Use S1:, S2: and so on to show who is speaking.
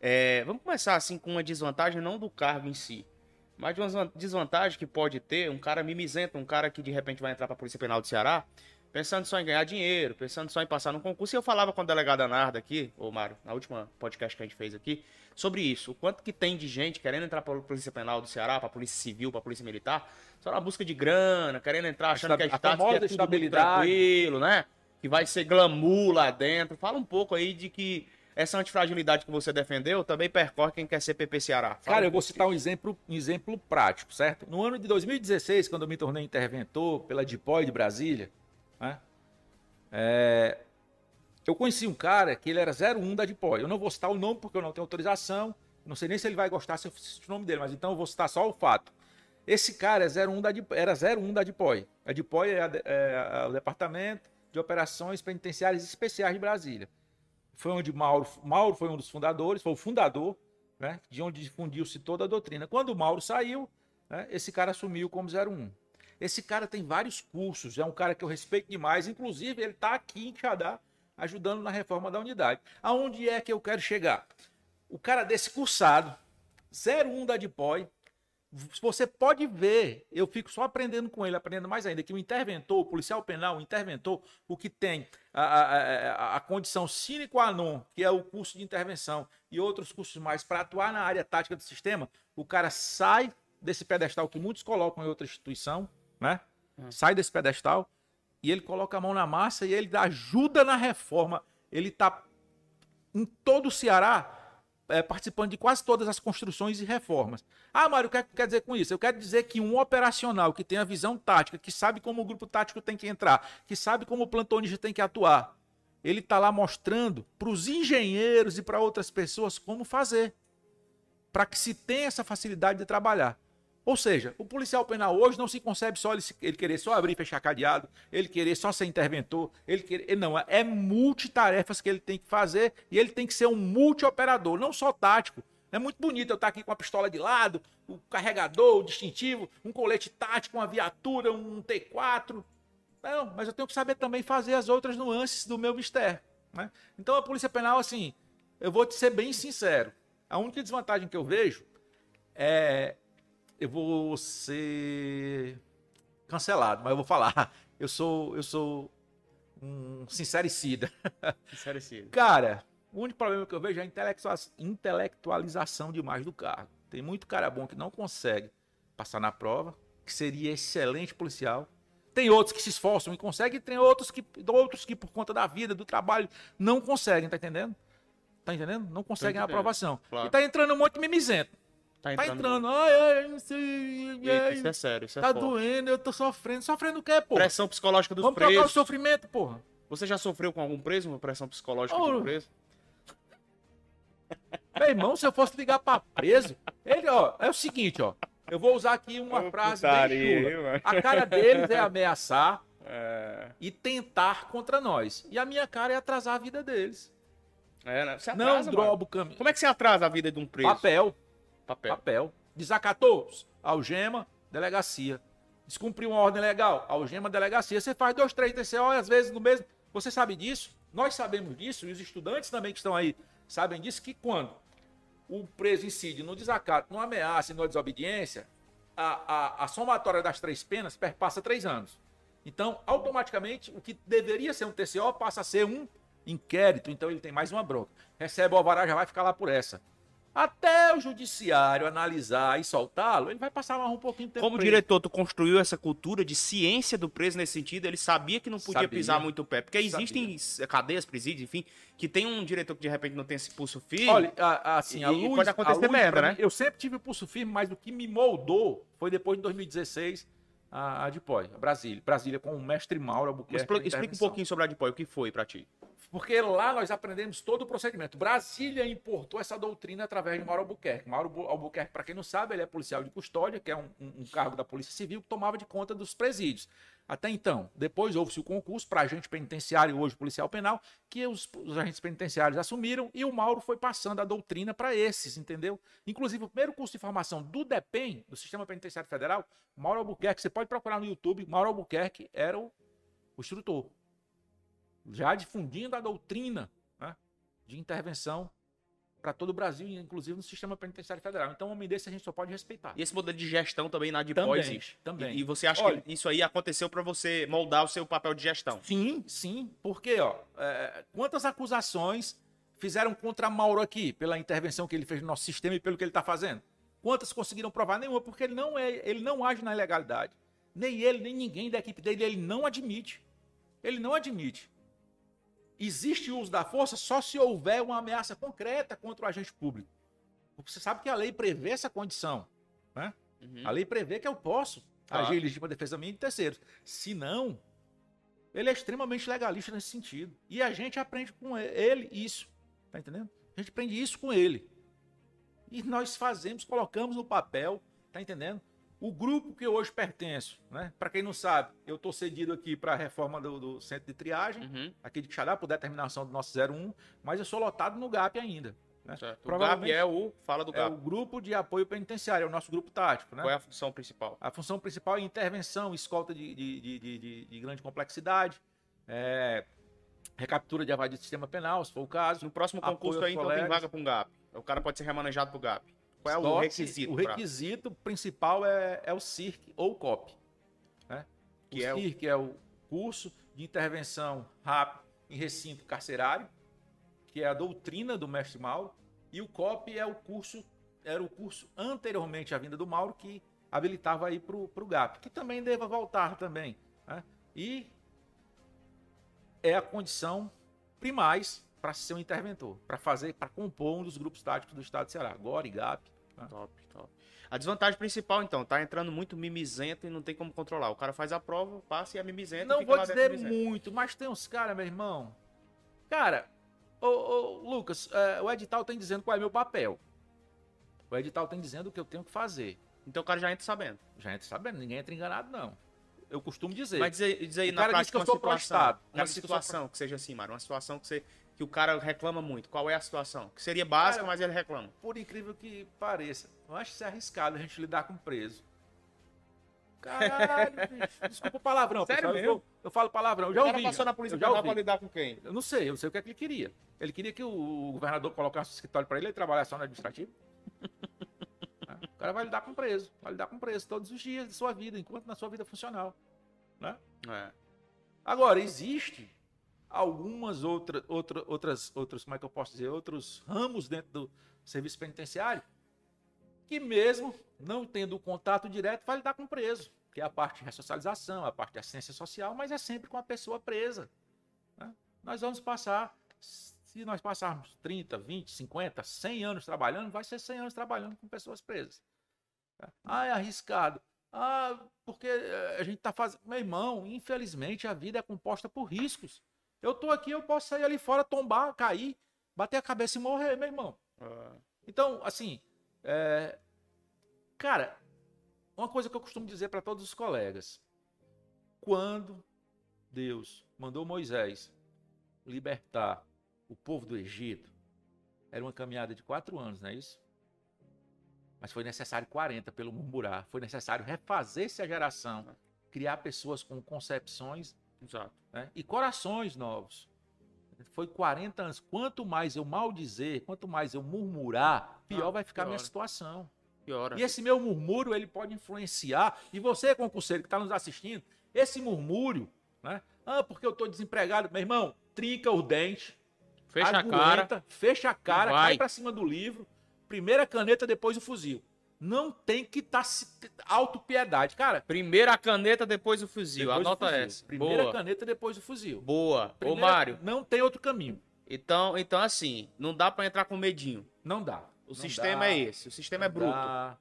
S1: É, vamos começar assim com uma desvantagem não do cargo em si, mas de uma desvantagem que pode ter um cara mimizento, um cara que de repente vai entrar para a Polícia Penal do Ceará, pensando só em ganhar dinheiro, pensando só em passar no concurso. E eu falava com a delegada Narda aqui, ô Mário, na última podcast que a gente fez aqui, sobre isso. O quanto que tem de gente querendo entrar para a Polícia Penal do Ceará, para a Polícia Civil, para a Polícia Militar, só na busca de grana, querendo entrar achando que é status, que é tudo muito tranquilo, né? Que vai ser glamour lá dentro. Fala um pouco aí de que essa antifragilidade que você defendeu também percorre quem quer ser PP Ceará.
S2: Fala Cara, eu vou citar um exemplo, um exemplo prático, certo? No ano de 2016, quando eu me tornei interventor pela DIPOI de Brasília, né? É, eu conheci um cara que ele era 01 da DIPOI. Eu não vou citar o nome porque eu não tenho autorização. Não sei nem se ele vai gostar se eu cito o nome dele, mas então eu vou citar só o fato. Esse cara é 01 da, era 01 da DIPOI. A DIPOI é, é, o Departamento de Operações Penitenciárias Especiais de Brasília foi onde Mauro, Mauro foi um dos fundadores, foi o fundador, né, de onde difundiu-se toda a doutrina. Quando Mauro saiu, né, esse cara assumiu como 01. Esse cara tem vários cursos, é um cara que eu respeito demais, inclusive ele está aqui em Xadá ajudando na reforma da unidade. Aonde é que eu quero chegar? O cara desse cursado, 01 da DIPOI, você pode ver, eu fico só aprendendo com ele, aprendendo mais ainda, que o interventor, o policial penal, o interventor, o que tem a, a, a, a condição sine qua non, que é o curso de intervenção, e outros cursos mais para atuar na área tática do sistema, o cara sai desse pedestal que muitos colocam em outra instituição, né? Hum. Sai desse pedestal e ele coloca a mão na massa e ele ajuda na reforma. Ele está em todo o Ceará é, participando de quase todas as construções e reformas. Ah, Mário, o que quer dizer com isso? Eu quero dizer que um operacional que tem a visão tática, que sabe como o grupo tático tem que entrar, que sabe como o plantonista tem que atuar, ele está lá mostrando para os engenheiros e para outras pessoas como fazer, para que se tenha essa facilidade de trabalhar. Ou seja, o policial penal hoje não se concebe só ele, ele, querer só abrir e fechar cadeado, ele querer só ser interventor, ele querer. Não, é multitarefas que ele tem que fazer e ele tem que ser um multioperador, não só tático. É muito bonito eu estar aqui com a pistola de lado, o carregador, o distintivo, um colete tático, uma viatura, um T4. Não, mas eu tenho que saber também fazer as outras nuances do meu mistério. Né? Então a polícia penal, assim, eu vou te ser bem sincero. A única desvantagem que eu vejo é eu vou ser cancelado, mas eu vou falar. Eu sou, eu sou um sincericida. Sincericida. Cara, o único problema que eu vejo é a intelectualização demais do cargo. Tem muito cara bom que não consegue passar na prova, que seria excelente policial. Tem outros que se esforçam e conseguem, tem outros que, outros que por conta da vida, do trabalho, não conseguem, tá entendendo? Tá entendendo? Não conseguem a aprovação. Claro. E tá entrando um monte de mimizento. Tá entrando. Tá entrando. Ai, ai, não sei.
S1: Eita, isso é sério, isso é
S2: Tá forte. doendo, eu tô sofrendo. Sofrendo o quê, pô?
S1: Pressão psicológica dos
S2: Vamos
S1: presos.
S2: Vamos trocar o sofrimento, porra.
S1: Você já sofreu com algum preso, uma pressão psicológica oh. do preso?
S2: Meu irmão, se eu fosse ligar pra preso, ele, ó, é o seguinte, ó. Eu vou usar aqui uma frase bem chula. A cara deles é ameaçar é... e tentar contra nós. E a minha cara é atrasar a vida deles.
S1: É, né? Você atrasa, não drobo o caminho. Como é que você atrasa a vida de um preso?
S2: Papel. Papel. Papel. Desacatou, algema, delegacia. Descumpriu uma ordem legal, algema, delegacia. Você faz dois, três TCO, às vezes no mesmo. Você sabe disso? Nós sabemos disso, e os estudantes também que estão aí sabem disso, que quando o preso incide no desacato, no ameaça e na desobediência, a, a, a somatória das três penas perpassa três anos. Então, automaticamente, o que deveria ser um TCO passa a ser um inquérito. Então, ele tem mais uma bronca. Recebe o alvará, já vai ficar lá por essa até o judiciário analisar e soltá-lo, ele vai passar mais um pouquinho de tempo.
S1: Como diretor, tu construiu essa cultura de ciência do preso nesse sentido, ele sabia que não podia sabia. pisar muito o pé. Porque existem sabia. cadeias, presídios, enfim, que tem um diretor que de repente não tem esse pulso firme.
S2: Olha, assim, a luz, pode acontecer merda, né? Eu sempre tive o pulso firme, mas o que me moldou foi depois de 2016 a, a Brasília. Brasília com o mestre Mauro Albuquerque.
S1: Explica um pouquinho sobre a Dipói, o que foi para ti?
S2: Porque lá nós aprendemos todo o procedimento. Brasília importou essa doutrina através de Mauro Albuquerque. Mauro Albuquerque, para quem não sabe, ele é policial de custódia, que é um, um, cargo da Polícia Civil que tomava de conta dos presídios. Até então, depois houve-se o concurso para agente penitenciário, hoje policial penal, que os, os, agentes penitenciários assumiram e o Mauro foi passando a doutrina para esses, entendeu? Inclusive, o primeiro curso de formação do DEPEN, do Sistema Penitenciário Federal, Mauro Albuquerque, você pode procurar no YouTube, Mauro Albuquerque era o, o instrutor. Já difundindo a doutrina né, de intervenção para todo o Brasil, inclusive no sistema penitenciário federal. Então, um homem desse a gente só pode respeitar.
S1: E esse modelo de gestão também na DPO
S2: Também,
S1: existe.
S2: também.
S1: E, e você acha
S2: Olha-
S1: que isso aí aconteceu para você moldar o seu papel de gestão?
S2: Sim, sim, porque ó, é, quantas acusações fizeram contra Mauro aqui pela intervenção que ele fez no nosso sistema e pelo que ele está fazendo? Quantas conseguiram provar? Nenhuma, porque ele não é, ele não age na ilegalidade. Nem ele, nem ninguém da equipe dele, ele não admite. Ele não admite. Existe o uso da força só se houver uma ameaça concreta contra o agente público. Você sabe que a lei prevê essa condição. Né?
S1: Uhum.
S2: A lei prevê que eu posso
S1: Claro.
S2: agir em legítima defesa minha e de terceiros. Se não, ele é extremamente legalista nesse sentido. E a gente aprende com ele isso. Tá entendendo? A gente aprende isso com ele. E nós fazemos, colocamos no papel, tá entendendo? O grupo que eu hoje pertenço, né? Para quem não sabe, eu tô cedido aqui para a reforma do, do centro de triagem,
S1: Uhum.
S2: aqui de Quixadá, por determinação do nosso 01, mas eu sou lotado no GAP ainda. Né?
S1: O GAP é o. Fala do
S2: É
S1: GAP.
S2: o grupo de apoio penitenciário, é o nosso grupo tático, né?
S1: Qual é a função principal?
S2: A função principal é intervenção, escolta de, de, de, de- de- de grande complexidade, é, recaptura de avaria do sistema penal, se for o caso.
S1: No próximo concurso aí, então tem
S2: colegas.
S1: vaga para um GAP. O cara pode ser remanejado pro GAP. Qual é o requisito?
S2: O
S1: pra-
S2: requisito principal é, é o CIRC ou o COP. Né?
S1: Que
S2: o
S1: é o-
S2: CIRC é o curso de intervenção rápida em recinto carcerário, que é a doutrina do mestre Mauro, e o COP é o curso, era o curso anteriormente à vinda do Mauro que habilitava aí para o GAP, que também deva voltar também. né? E é a condição primais para ser um interventor, para fazer, para compor um dos grupos táticos do Estado de Ceará, GOR e GAP.
S1: Top, top. A desvantagem principal, então, tá entrando muito mimizento e não tem como controlar. O cara faz a prova, passa e é mimizento.
S2: Não vou dizer muito, mas tem uns caras, meu irmão. Cara, ô, ô, Lucas, é, o edital tem dizendo qual é meu papel. O edital tem dizendo o que eu tenho que fazer.
S1: Então o cara já entra sabendo.
S2: Já entra sabendo, ninguém entra enganado, não. Eu costumo dizer.
S1: Mas diz aí, diz aí
S2: O
S1: na
S2: cara diz
S1: prática
S2: que eu sou
S1: situação.
S2: prostrado. O cara
S1: Uma
S2: diz
S1: situação que seja assim, Mário. Uma situação que, você, que o cara reclama muito. Qual é a situação? Que seria básica,
S2: Cara,
S1: mas ele reclama.
S2: Por incrível que pareça, eu acho isso arriscado a gente lidar com preso. Caralho, bicho. Desculpa o palavrão,
S1: Sério
S2: pessoal. Eu, eu falo palavrão. Eu já
S1: o cara
S2: ouvi.
S1: passou na polícia penal pra lidar com quem?
S2: Eu não sei, eu não sei o que é que ele queria. Ele queria que o governador colocasse o escritório para ele e trabalhasse só no administrativo. Né? o cara vai lidar com preso, vai lidar com preso todos os dias de sua vida, enquanto na sua vida funcional. Né?
S1: É.
S2: Agora, existe algumas outra, outra, outras, outros, como é que eu posso dizer, outros ramos dentro do serviço penitenciário que mesmo não tendo contato direto vai lidar com o preso, que é a parte de ressocialização, a parte de assistência social, mas é sempre com a pessoa presa. né? Nós vamos passar, se nós passarmos 30, 20, 50, 100 anos trabalhando, vai ser 100 anos trabalhando com pessoas presas. Ah, é arriscado. Ah, porque eh, a gente está fazendo. Meu irmão, infelizmente a vida é composta por riscos. Eu tô aqui, eu posso sair ali fora, tombar, cair, bater a cabeça e morrer, meu irmão.
S1: É.
S2: Então, assim, é, cara, uma coisa que eu costumo dizer para todos os colegas: quando Deus mandou Moisés libertar o povo do Egito, era uma caminhada de quatro anos, não é isso? Mas foi necessário 40 pelo murmurar. Foi necessário refazer-se a geração, criar pessoas com concepções
S1: Exato.
S2: né? e corações novos. Foi 40 anos. Quanto mais eu maldizer, quanto mais eu murmurar, pior
S1: Ah,
S2: vai ficar a minha situação. E esse meu murmúrio, ele pode influenciar. E você, concurseiro que está nos assistindo, esse murmúrio, né? Ah, porque eu estou desempregado. Meu irmão, trinca o dente,
S1: Fecha a cara.
S2: aguenta, fecha a cara,
S1: vai.
S2: cai para cima do livro, primeira caneta, depois o fuzil. Não tem que estar tá autopiedade. Cara,
S1: Primeiro a caneta, depois o fuzil.
S2: depois o
S1: Anota
S2: fuzil.
S1: essa.
S2: Primeira
S1: Boa.
S2: caneta, depois o fuzil.
S1: Boa. Ô,
S2: Primeira-
S1: Mário,
S2: Não tem outro caminho.
S1: então, então assim, não dá pra entrar com medinho.
S2: Não dá.
S1: O
S2: Não
S1: sistema
S2: dá,
S1: é esse. O sistema é
S2: não
S1: bruto.
S2: dá.